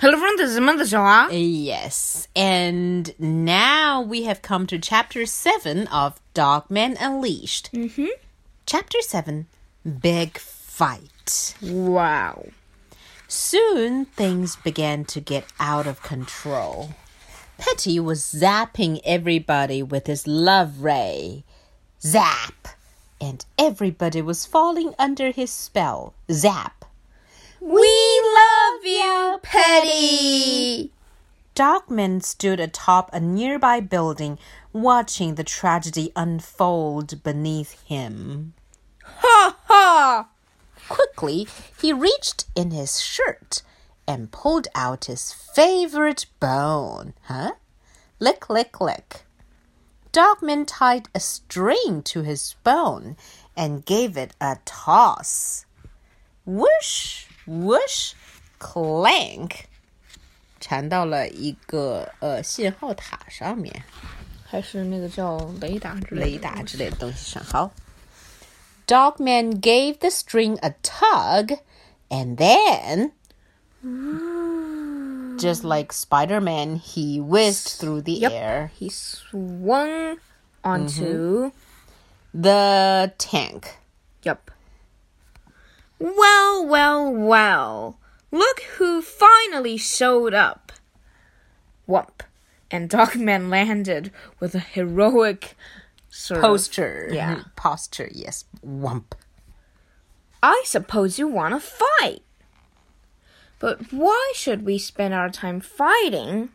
Hello, friends. This is 小华。Yes, and now we have come to chapter 7 of Dog Man Unleashed. Mm-hmm. Chapter 7 Big Fight. Wow. Soon things began to get out of control. Petty was zapping everybody with his love ray. Zap! And everybody was falling under his spell. Zap! We love you, Petty. Dog Man stood atop a nearby building, watching the tragedy unfold beneath him. Ha ha. Quickly, he reached in his shirt and pulled out his favorite bone. Huh? Lick, lick, lick. Dog Man tied a string to his bone and gave it a toss. Whoosh, whoosh, clank，缠到了一个呃信号塔上面，还是那个叫雷达之类雷达之类的东西上。好，Dog Man gave the string a tug and then. Ah. Just like Spider Man, he whizzed through the yep, air. He swung onto mm-hmm. the tank. Yup. Well, well, well. Look who finally showed up. Whump. And Dog Man landed with a heroic sort of- Posture. Yeah. Posture, yes. Wump. I suppose you want to fight. But why should we spend our time fighting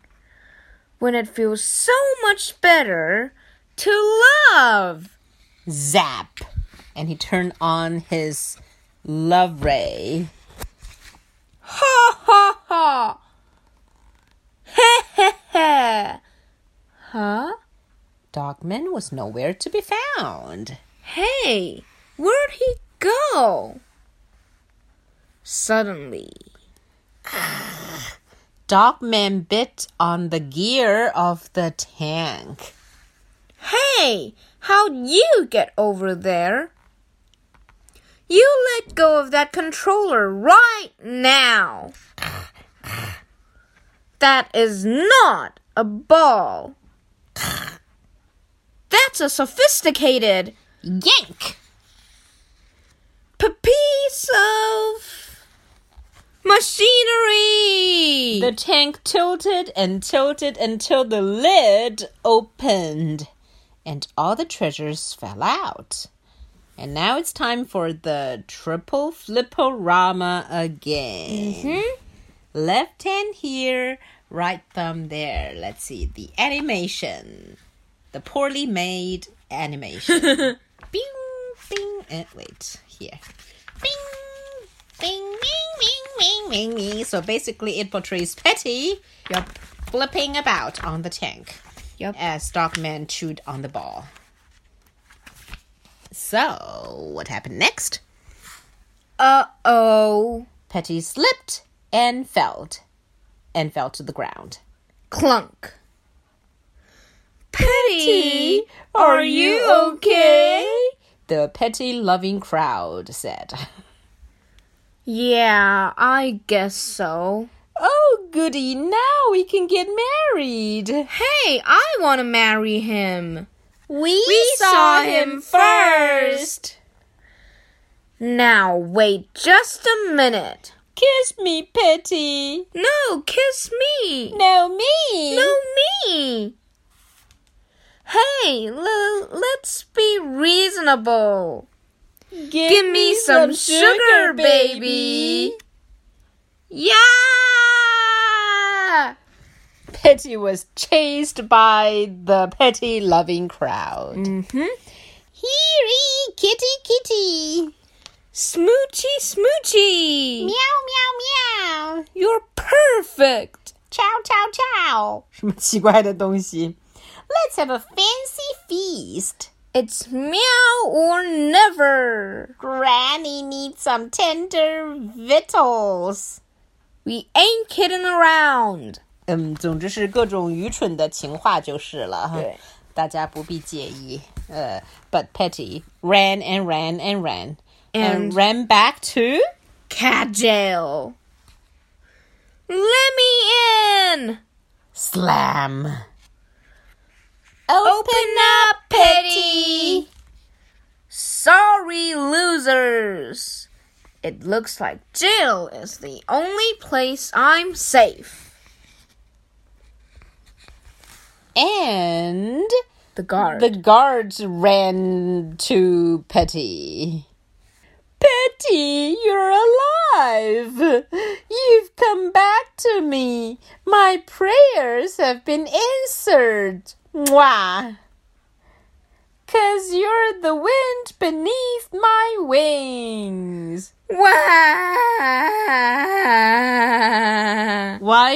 when it feels so much better to love? Zap. And he turned on his love ray. Ha ha ha! He he he! Huh? Dog Man was nowhere to be found. Hey, where'd he go? Suddenly, Dog Man bit on the gear of the tank. hey, how'd you get over there? You let go of that controller right now. That is not a ball. That's a sophisticated Yank! p- piece of machinery. The tank tilted and tilted until the lid opened and all the treasures fell out. And now it's time for the triple Flip-O-Rama again. Left hand here, right thumb there. Let's see the animation. The poorly made animation. bing, bing. Uh, wait, here. Bing, bing, bing, bing, bing, bing, bing. So basically, it portrays Petty Yup. flipping about on the tank Yup. as Dog Man chewed on the ball. So, what happened next? Uh oh. Petty slipped and fell, and fell to the ground. Clunk. Petty, are you okay? The petty loving crowd said. Yeah, I guess so. Oh, goody, now we can get married. Hey, I want to marry him. We, saw him first. Now, wait just a minute. Kiss me, Petty. No, kiss me. No, me. No, me. Hey, l- let's be reasonable. Give me some sugar, baby. Yeah! Petty was chased by the petty loving crowd. Mm-hmm. Here, kitty, kitty. Smoochy, smoochy. Meow, meow, meow. You're perfect. Chow, chow, chow. 什么奇怪的东西？Let's have a fancy feast. It's meow or never. Granny needs some tender victuals. We ain't kidding around. 嗯，总之是各种愚蠢的情话就是了哈。对，大家不必介意。呃，But Petty ran and ran and ran and And- ran back to Cat jail. Let me Slam. Open up, Petty! Sorry, losers! It looks like jail is the only place I'm safe. And The guard. the guards ran to Petty. Petty, you're alive! You've come back to me. My prayers have been answered. Mwah! Cause you're the wind beneath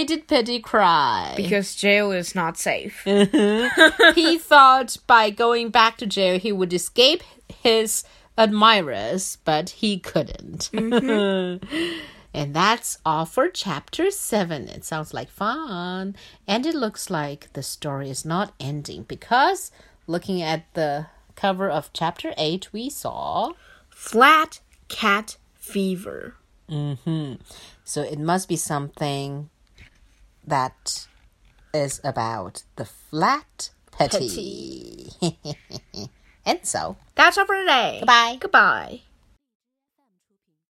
Why did Petty cry? Because jail is not safe. he thought by going back to jail he would escape his admirers, but he couldn't. and that's all for chapter 7. It sounds like fun. And it looks like the story is not ending because looking at the cover of chapter 8, we saw. Flat cat fever. hmm So it must be something that is about the flat petty. and so, That's all for today. Goodbye. Goodbye.